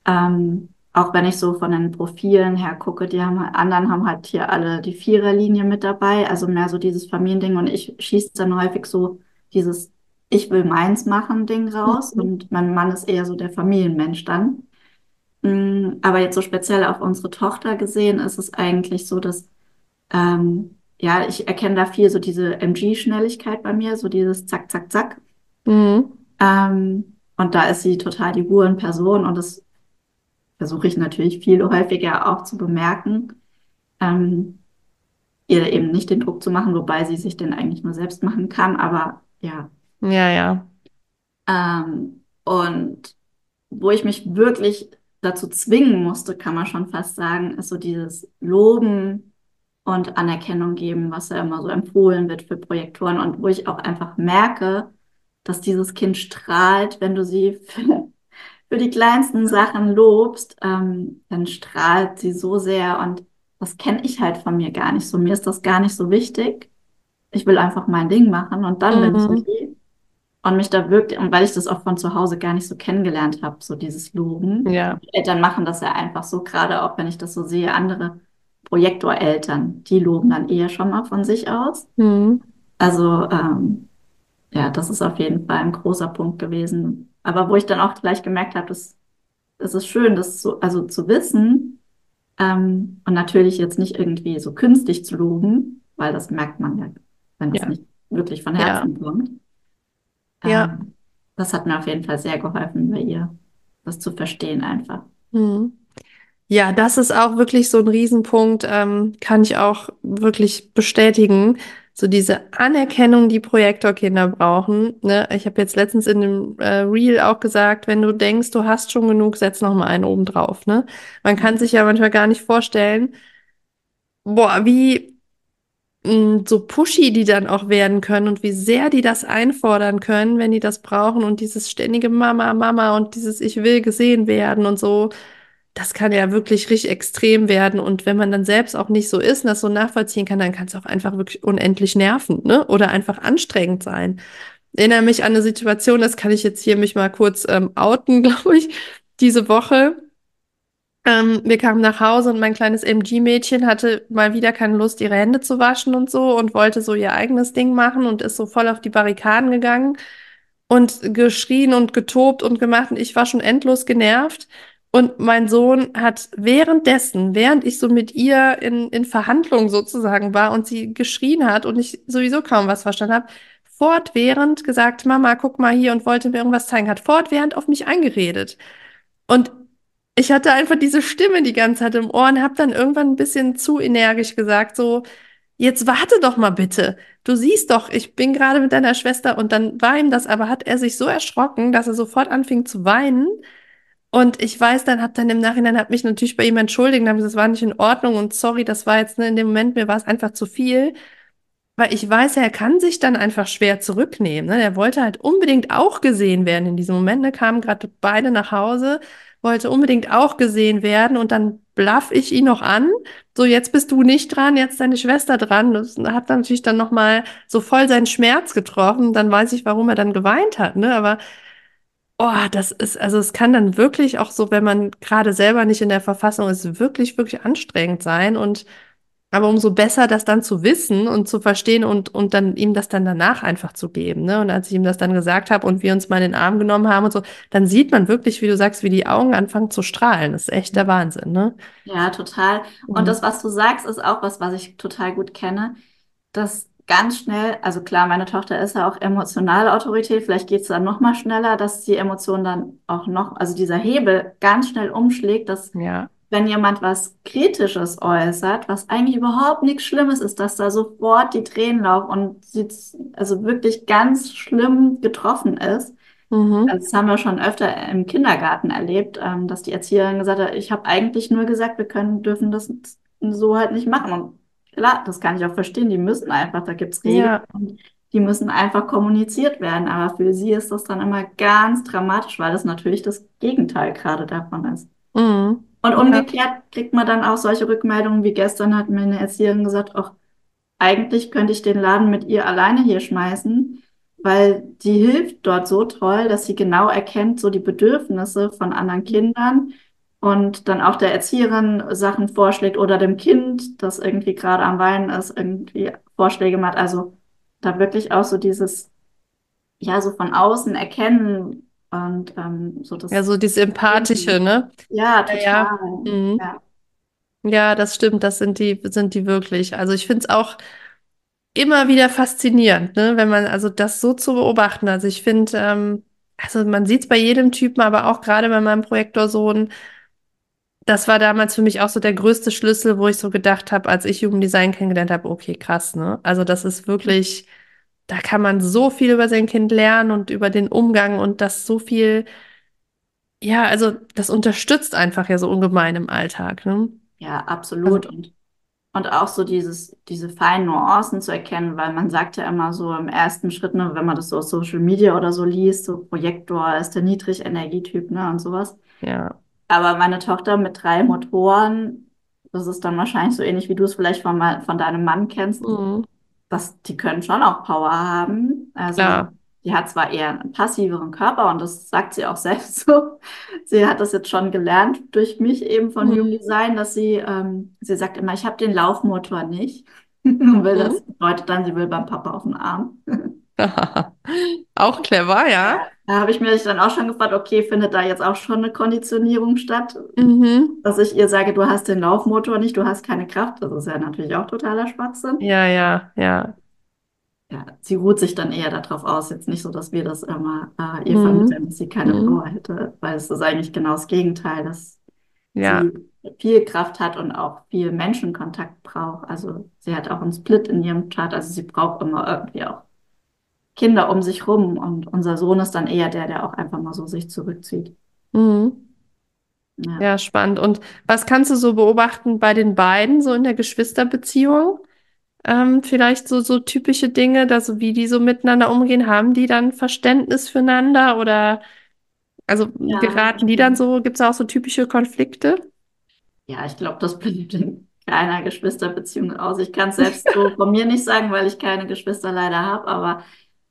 Ähm, auch wenn ich so von den Profilen her gucke, die haben, anderen haben halt hier alle die Viererlinie mit dabei, also mehr so dieses Familiending und ich schieße dann häufig so dieses Ich will meins machen Ding raus Mhm. und mein Mann ist eher so der Familienmensch dann. Mm, Aber jetzt so speziell auf unsere Tochter gesehen, ist es eigentlich so, dass ähm, ja, ich erkenne da viel so diese MG-Schnelligkeit bei mir, so dieses Zack, Zack, Zack. Mhm. Ähm, und da ist sie total die Ruhe in Person und das versuche ich natürlich viel häufiger auch zu bemerken, ähm, ihr eben nicht den Druck zu machen, wobei sie sich den eigentlich nur selbst machen kann, aber ja. Ja, ja. Ähm, und wo ich mich wirklich dazu zwingen musste, kann man schon fast sagen, ist so dieses Loben und Anerkennung geben, was ja immer so empfohlen wird für Projektoren und wo ich auch einfach merke, dass dieses Kind strahlt, wenn du sie für, für die kleinsten Sachen lobst, ähm, dann strahlt sie so sehr und das kenne ich halt von mir gar nicht so. Mir ist das gar nicht so wichtig. Ich will einfach mein Ding machen und dann bin ich Mhm. okay. Und mich da wirklich, und weil ich das auch von zu Hause gar nicht so kennengelernt habe, so dieses Loben. Ja. Die Eltern machen das ja einfach so, gerade auch wenn ich das so sehe, andere Projektoreltern, die loben dann eher schon mal von sich aus. Mhm. Also ähm, ja, das ist auf jeden Fall ein großer Punkt gewesen. Aber wo ich dann auch gleich gemerkt habe, das, das ist schön, das so, also zu wissen ähm, und natürlich jetzt nicht irgendwie so künstlich zu loben, weil das merkt man ja, wenn es Ja. nicht wirklich von Ja. Herzen kommt. Ja. Ähm, das hat mir auf jeden Fall sehr geholfen bei ihr, das zu verstehen einfach. Mhm. Ja, das ist auch wirklich so ein Riesenpunkt, ähm, kann ich auch wirklich bestätigen. So diese Anerkennung, die Projektorkinder brauchen. Ne? Ich habe jetzt letztens in dem äh, Reel auch gesagt, wenn du denkst, du hast schon genug, setz noch mal einen oben drauf. Ne? Man kann sich ja manchmal gar nicht vorstellen, boah, wie mh, so pushy die dann auch werden können und wie sehr die das einfordern können, wenn die das brauchen und dieses ständige Mama, Mama und dieses Ich will gesehen werden und so. Das kann ja wirklich richtig extrem werden. Und wenn man dann selbst auch nicht so ist und das so nachvollziehen kann, dann kann es auch einfach wirklich unendlich nerven, ne? Oder einfach anstrengend sein. Ich erinnere mich an eine Situation, das kann ich jetzt hier mich mal kurz ähm, outen, glaube ich, diese Woche. Ähm, wir kamen nach Hause und mein kleines MG-Mädchen hatte mal wieder keine Lust, ihre Hände zu waschen und so und wollte so ihr eigenes Ding machen und ist so voll auf die Barrikaden gegangen und geschrien und getobt und gemacht und ich war schon endlos genervt. Und mein Sohn hat währenddessen, während ich so mit ihr in, in Verhandlungen sozusagen war und sie geschrien hat und ich sowieso kaum was verstanden habe, fortwährend gesagt, Mama, guck mal hier und wollte mir irgendwas zeigen, hat fortwährend auf mich eingeredet. Und ich hatte einfach diese Stimme die ganze Zeit im Ohr und habe dann irgendwann ein bisschen zu energisch gesagt, so, jetzt warte doch mal bitte. Du siehst doch, ich bin gerade mit deiner Schwester und dann war ihm das, aber hat er sich so erschrocken, dass er sofort anfing zu weinen und ich weiß dann, hab dann im Nachhinein, hab mich natürlich bei ihm entschuldigt, gesagt, das war nicht in Ordnung und sorry, das war jetzt ne, in dem Moment, mir war es einfach zu viel. Weil ich weiß, er kann sich dann einfach schwer zurücknehmen. Ne? Er wollte halt unbedingt auch gesehen werden in diesem Moment. Ne? Kamen gerade beide nach Hause, wollte unbedingt auch gesehen werden und dann blaff ich ihn noch an. So, jetzt bist du nicht dran, jetzt deine Schwester dran. Das hat natürlich dann nochmal so voll seinen Schmerz getroffen. Dann weiß ich, warum er dann geweint hat. Ne? Aber Oh, das ist, also es kann dann wirklich auch so, wenn man gerade selber nicht in der Verfassung ist, wirklich, wirklich anstrengend sein. Und aber umso besser, das dann zu wissen und zu verstehen und, und dann ihm das dann danach einfach zu geben. Ne? Und als ich ihm das dann gesagt habe und wir uns mal in den Arm genommen haben und so, dann sieht man wirklich, wie du sagst, wie die Augen anfangen zu strahlen. Das ist echt der Wahnsinn, ne? Ja, total. Und Mhm. das, was du sagst, ist auch was, was ich total gut kenne. Das ganz schnell, also klar, meine Tochter ist ja auch emotionale Autorität, vielleicht geht es dann noch mal schneller, dass die Emotion dann auch noch, also dieser Hebel ganz schnell umschlägt, dass Ja. wenn jemand was Kritisches äußert, was eigentlich überhaupt nichts Schlimmes ist, dass da sofort die Tränen laufen und sie also wirklich ganz schlimm getroffen ist. Mhm. Also das haben wir schon öfter im Kindergarten erlebt, ähm, dass die Erzieherin gesagt hat, ich habe eigentlich nur gesagt, wir können, dürfen das so halt nicht machen. Und klar, das kann ich auch verstehen, die müssen einfach, da gibt's Regeln Ja. die müssen einfach kommuniziert werden. Aber für sie ist das dann immer ganz dramatisch, weil das natürlich das Gegenteil gerade davon ist. Mhm. Und umgekehrt kriegt man dann auch solche Rückmeldungen wie gestern hat mir eine Erzieherin gesagt, ach, eigentlich könnte ich den Laden mit ihr alleine hier schmeißen, weil die hilft dort so toll, dass sie genau erkennt, so die Bedürfnisse von anderen Kindern und dann auch der Erzieherin Sachen vorschlägt oder dem Kind, das irgendwie gerade am Weinen ist, irgendwie Vorschläge macht. Also da wirklich auch so dieses, ja, so von außen erkennen und ähm, so das, Ja, so dieses Empathische, ne? ja, Ja, ja. total. Mhm. Ja. Ja, das stimmt, das sind die, sind die wirklich. Also ich finde es auch immer wieder faszinierend, ne, wenn man also das so zu beobachten. Also ich finde, ähm, also man sieht es bei jedem Typen, aber auch gerade bei meinem Projektorsohn, das war damals für mich auch so der größte Schlüssel, wo ich so gedacht habe, als ich Jugenddesign kennengelernt habe, okay, krass, ne? Also das ist wirklich, da kann man so viel über sein Kind lernen und über den Umgang und das so viel, ja, also das unterstützt einfach ja so ungemein im Alltag, ne? Ja, Also, absolut. Und, und auch so dieses, diese feinen Nuancen zu erkennen, weil man sagt ja immer so im ersten Schritt, ne, wenn man das so auf Social Media oder so liest, so Projektor ist der Niedrigenergietyp, ne, und sowas. ja. Aber meine Tochter mit drei Motoren, das ist dann wahrscheinlich so ähnlich, wie du es vielleicht von, mal- von deinem Mann kennst, Mhm. das, die können schon auch Power haben. Also Klar. die hat zwar eher einen passiveren Körper und das sagt sie auch selbst so. Sie hat das jetzt schon gelernt durch mich eben von Mhm. Design, dass sie, ähm, sie sagt immer, ich habe den Laufmotor nicht. Will das Mhm. bedeutet dann, sie will beim Papa auf den Arm. Auch clever, ja. Da habe ich mich dann auch schon gefragt, okay, findet da jetzt auch schon eine Konditionierung statt, Mhm. dass ich ihr sage, du hast den Laufmotor nicht, du hast keine Kraft. Das ist ja natürlich auch totaler Schwachsinn. Ja, ja, ja. Ja, sie ruht sich dann eher darauf aus. Jetzt nicht so, dass wir das immer äh, ihr Mhm. vermitteln, dass sie keine Mhm. Power hätte, weil es ist eigentlich genau das Gegenteil, dass Ja. sie viel Kraft hat und auch viel Menschenkontakt braucht. Also sie hat auch einen Split in ihrem Chart, also sie braucht immer irgendwie auch Kinder um sich rum und unser Sohn ist dann eher der, der auch einfach mal so sich zurückzieht. Mhm. Ja. Ja, spannend. Und was kannst du so beobachten bei den beiden, so in der Geschwisterbeziehung? Ähm, vielleicht so, so typische Dinge, dass, wie die so miteinander umgehen, haben die dann Verständnis füreinander oder also Ja, geraten die dann so, gibt es auch so typische Konflikte? Ja, ich glaube, das bleibt in keiner Geschwisterbeziehung aus. Ich kann es selbst so von mir nicht sagen, weil ich keine Geschwister leider habe, aber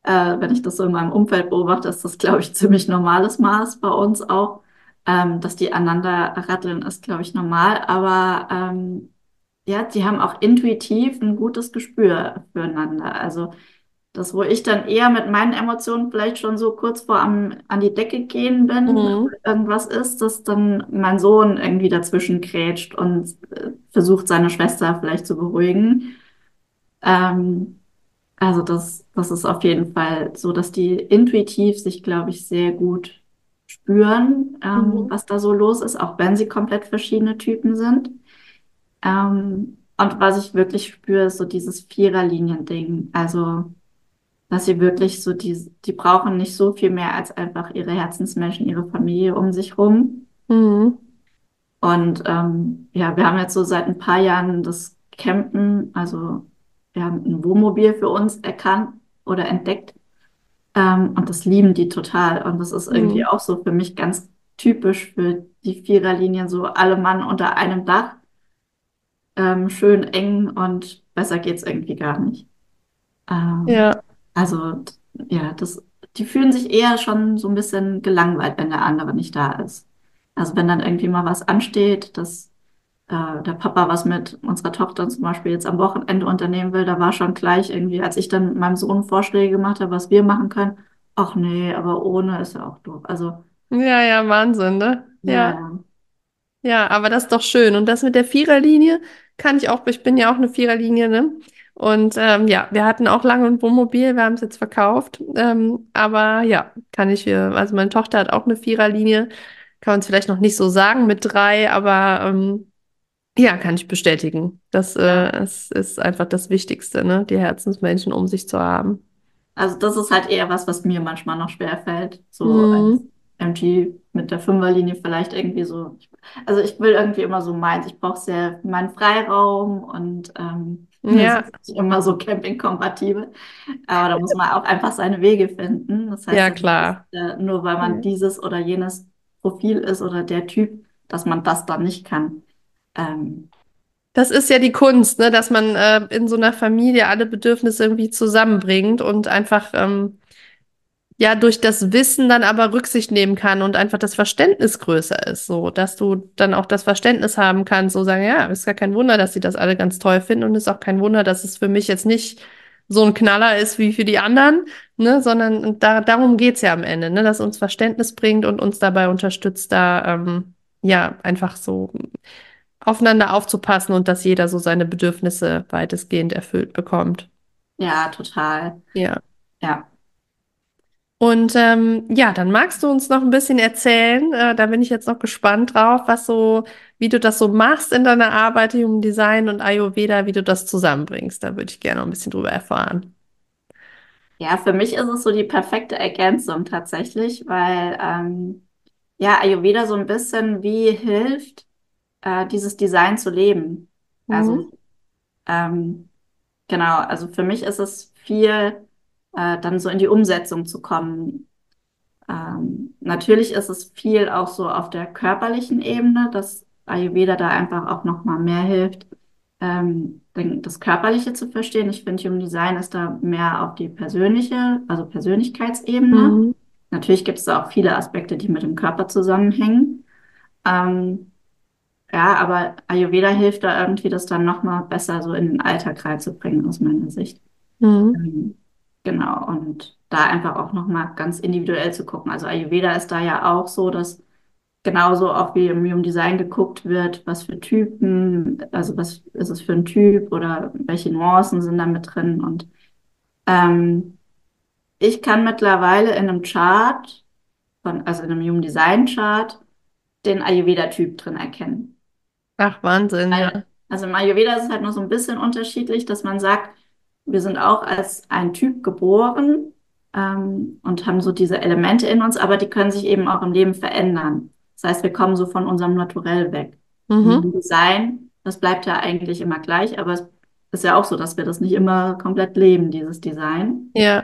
äh, wenn ich das so in meinem Umfeld beobachte, ist das, glaube ich, ziemlich normales Maß bei uns auch. Ähm, dass die aneinander ratteln, ist, glaube ich, normal, aber ähm, ja, die haben auch intuitiv ein gutes Gespür füreinander. Also das, wo ich dann eher mit meinen Emotionen vielleicht schon so kurz vor am, an die Decke gehen bin, Mhm. irgendwas ist, dass dann mein Sohn irgendwie dazwischen grätscht und äh, versucht, seine Schwester vielleicht zu beruhigen. Ähm, also das, das ist auf jeden Fall so, dass die intuitiv sich, glaube ich, sehr gut spüren, ähm, Mhm. was da so los ist, auch wenn sie komplett verschiedene Typen sind. Ähm, und was ich wirklich spüre, ist so dieses Viererlinien-Ding. Also, dass sie wirklich so die, die brauchen nicht so viel mehr als einfach ihre Herzensmenschen, ihre Familie um sich rum. Mhm. Und ähm, ja, wir haben jetzt so seit ein paar Jahren das Campen, also wir haben ein Wohnmobil für uns erkannt oder entdeckt. Ähm, und das lieben die total. Und das ist irgendwie Mhm. auch so für mich ganz typisch für die Viererlinien, so alle Mann unter einem Dach, ähm, schön eng und besser geht's irgendwie gar nicht. Ähm, Ja, also ja, das, die fühlen sich eher schon so ein bisschen gelangweilt, wenn der andere nicht da ist. Also wenn dann irgendwie mal was ansteht, dass äh, der Papa was mit unserer Tochter zum Beispiel jetzt am Wochenende unternehmen will, da war schon gleich irgendwie, als ich dann meinem Sohn Vorschläge gemacht habe, was wir machen können, ach nee, aber ohne ist ja auch doof. Also ja, ja, Wahnsinn, ne? ja, Ja. ja. Aber das ist doch schön. Und das mit der Viererlinie kann ich auch, ich bin ja auch eine Viererlinie, ne? Und ähm, ja, wir hatten auch lange ein Wohnmobil, wir haben es jetzt verkauft. Ähm, aber ja, kann ich, äh, also meine Tochter hat auch eine Viererlinie, kann man es vielleicht noch nicht so sagen mit drei, aber ähm, ja, kann ich bestätigen. Das äh, es ist einfach das Wichtigste, ne? Die Herzensmenschen um sich zu haben. Also das ist halt eher was, was mir manchmal noch schwerfällt. So als Mhm. MG mit der Fünferlinie vielleicht irgendwie so. Also ich will irgendwie immer so meins. Ich brauche sehr meinen Freiraum und ähm, Ja, ist nicht immer so campingkompatibel. Aber da muss man auch einfach seine Wege finden. Das heißt ja, klar. äh, nur weil man Ja. dieses oder jenes Profil ist oder der Typ, dass man das dann nicht kann. Ähm, Das ist ja die Kunst, ne, dass man äh, in so einer Familie alle Bedürfnisse irgendwie zusammenbringt und einfach ähm, ja durch das Wissen dann aber Rücksicht nehmen kann und einfach das Verständnis größer ist, so dass du dann auch das Verständnis haben kannst, so sagen, ja, ist gar kein Wunder, dass sie das alle ganz toll finden und ist auch kein Wunder, dass es für mich jetzt nicht so ein Knaller ist wie für die anderen, ne, sondern da, darum geht's ja am Ende, ne, dass uns Verständnis bringt und uns dabei unterstützt, da ähm, ja einfach so aufeinander aufzupassen und dass jeder so seine Bedürfnisse weitestgehend erfüllt bekommt. ja, total. Ja. Ja. Und ähm, ja, dann magst du uns noch ein bisschen erzählen. Äh, da bin ich jetzt noch gespannt drauf, was so, wie du das so machst in deiner Arbeit Human Design und Ayurveda, wie du das zusammenbringst. Da würde ich gerne noch ein bisschen drüber erfahren. Ja, für mich ist es so die perfekte Ergänzung tatsächlich, weil ähm, ja, Ayurveda so ein bisschen wie hilft, äh, dieses Design zu leben. Mhm. Also ähm, genau, also für mich ist es viel, äh, dann so in die Umsetzung zu kommen. Ähm, natürlich ist es viel auch so auf der körperlichen Ebene, dass Ayurveda da einfach auch noch mal mehr hilft, ähm, das Körperliche zu verstehen. Ich finde, Human Design ist da mehr auf die persönliche, also Persönlichkeitsebene. Mhm. Natürlich gibt es da auch viele Aspekte, die mit dem Körper zusammenhängen. Ähm, ja, aber Ayurveda hilft da irgendwie, das dann noch mal besser so in den Alltag reinzubringen, aus meiner Sicht. Mhm. Ähm, Genau, und da einfach auch nochmal ganz individuell zu gucken. Also Ayurveda ist da ja auch so, dass genauso auch wie im Human Design geguckt wird, was für Typen, also was ist es für ein Typ oder welche Nuancen sind da mit drin. Und ähm, ich kann mittlerweile in einem Chart, von, also in einem Human Design Chart, den Ayurveda-Typ drin erkennen. Ach, Wahnsinn, ja. also im Ayurveda ist es halt noch so ein bisschen unterschiedlich, dass man sagt, wir sind auch als ein Typ geboren ähm, und haben so diese Elemente in uns, aber die können sich eben auch im Leben verändern. Das heißt, wir kommen so von unserem Naturell weg. Mhm. Im Design, das bleibt ja eigentlich immer gleich, aber es ist ja auch so, dass wir das nicht immer komplett leben, dieses Design. Ja.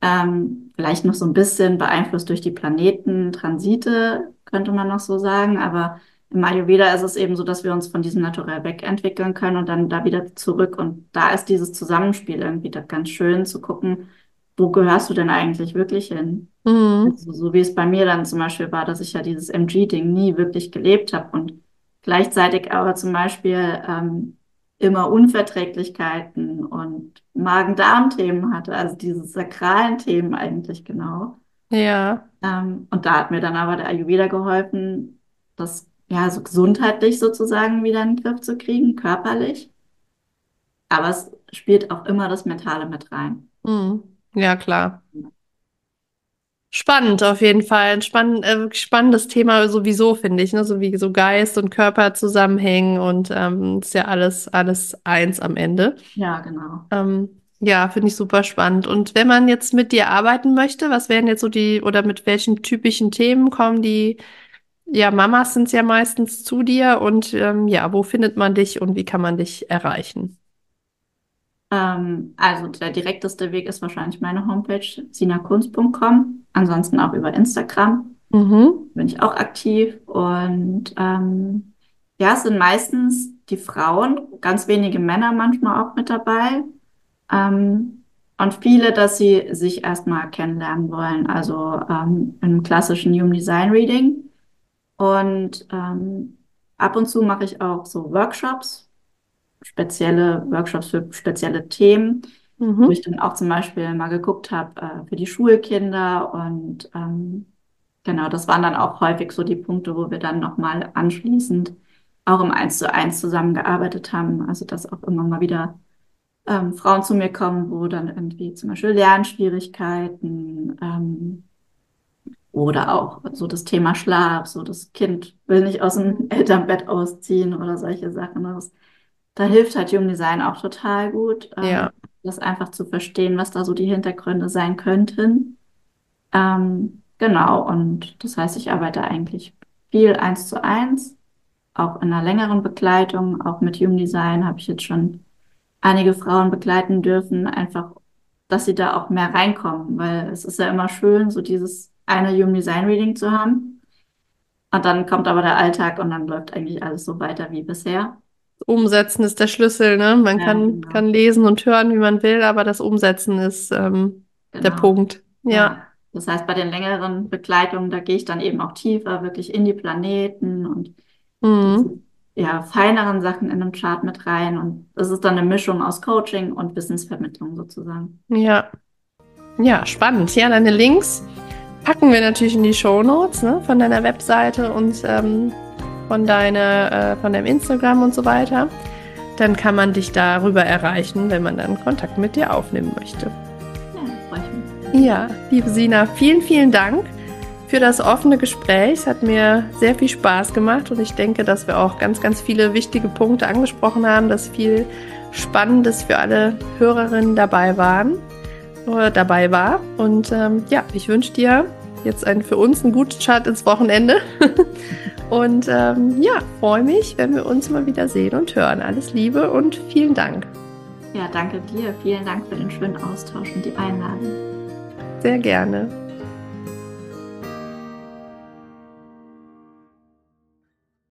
Ähm, vielleicht noch so ein bisschen beeinflusst durch die Planeten, Transite, könnte man noch so sagen. Aber im Ayurveda ist es eben so, dass wir uns von diesem Naturell wegentwickeln können und dann da wieder zurück. Und da ist dieses Zusammenspiel irgendwie da ganz schön zu gucken, wo gehörst du denn eigentlich wirklich hin? Mhm. Also, so wie es bei mir dann zum Beispiel war, dass ich ja dieses MG-Ding nie wirklich gelebt habe und gleichzeitig aber zum Beispiel ähm, immer Unverträglichkeiten und Magen-Darm-Themen hatte, also diese sakralen Themen eigentlich genau. Ja. Ähm, und da hat mir dann aber der Ayurveda geholfen, das ja so gesundheitlich sozusagen wieder in den Griff zu kriegen, körperlich. Aber es spielt auch immer das Mentale mit rein. Mhm. Ja, klar. Spannend auf jeden Fall. Ein spann äh, spannendes Thema sowieso, finde ich, ne? So wie so Geist und Körper zusammenhängen und ähm, ist ja alles, alles eins am Ende. Ja, genau. Ähm, ja, finde ich super spannend. Und wenn man jetzt mit dir arbeiten möchte, was wären jetzt so die, oder mit welchen typischen Themen kommen die, ja, Mamas sind ja meistens zu dir und ähm, ja, wo findet man dich und wie kann man dich erreichen? Ähm, also der direkteste Weg ist wahrscheinlich meine Homepage sinakunst.com. Ansonsten auch über Instagram Mhm. bin ich auch aktiv. Und ähm, ja, es sind meistens die Frauen, ganz wenige Männer manchmal auch mit dabei. Ähm, und viele, dass sie sich erstmal kennenlernen wollen. Also ähm, im klassischen Human Design Reading. Und ähm, ab und zu mache ich auch so Workshops spezielle Workshops für spezielle Themen, wo Mhm. ich dann auch zum Beispiel mal geguckt habe äh, für die Schulkinder und ähm, genau, das waren dann auch häufig so die Punkte, wo wir dann nochmal anschließend auch im Eins zu eins zusammengearbeitet haben. Also dass auch immer mal wieder ähm, Frauen zu mir kommen, wo dann irgendwie zum Beispiel Lernschwierigkeiten ähm, oder auch so das Thema Schlaf, so das Kind will nicht aus dem Elternbett ausziehen oder solche Sachen. Das da hilft halt Human Design auch total gut, ähm, Ja. das einfach zu verstehen, was da so die Hintergründe sein könnten. Ähm, genau, und das heißt, ich arbeite eigentlich viel eins zu eins, auch in einer längeren Begleitung, auch mit Human Design habe ich jetzt schon einige Frauen begleiten dürfen, einfach, dass sie da auch mehr reinkommen, weil es ist ja immer schön, so dieses eine Human Design Reading zu haben. Und dann kommt aber der Alltag und dann läuft eigentlich alles so weiter wie bisher. Umsetzen ist der Schlüssel, ne? Man Ja, kann, genau. kann lesen und hören, wie man will, aber das Umsetzen ist ähm, der Genau. Punkt. Ja. Ja. Das heißt, bei den längeren Begleitungen, da gehe ich dann eben auch tiefer, wirklich in die Planeten und Mhm. diese, ja, feineren Sachen in den Chart mit rein. Und das ist dann eine Mischung aus Coaching und Wissensvermittlung sozusagen. Ja. Ja, spannend. Ja, deine Links packen wir natürlich in die Shownotes, ne? Von deiner Webseite und ähm, von deiner, äh, von deinem Instagram und so weiter. Dann kann man dich darüber erreichen, wenn man dann Kontakt mit dir aufnehmen möchte. Ja. Ja, liebe Sina, vielen, vielen Dank für das offene Gespräch. Es hat mir sehr viel Spaß gemacht und ich denke, dass wir auch ganz, ganz viele wichtige Punkte angesprochen haben, dass viel Spannendes für alle Hörerinnen dabei waren oder dabei war. Und ähm, ja, ich wünsche dir jetzt einen, für uns einen guten Start ins Wochenende. und ähm, ja, freue mich, wenn wir uns mal wieder sehen und hören. Alles Liebe und vielen Dank. Ja, danke dir. Vielen Dank für den schönen Austausch und die Einladung. Sehr gerne.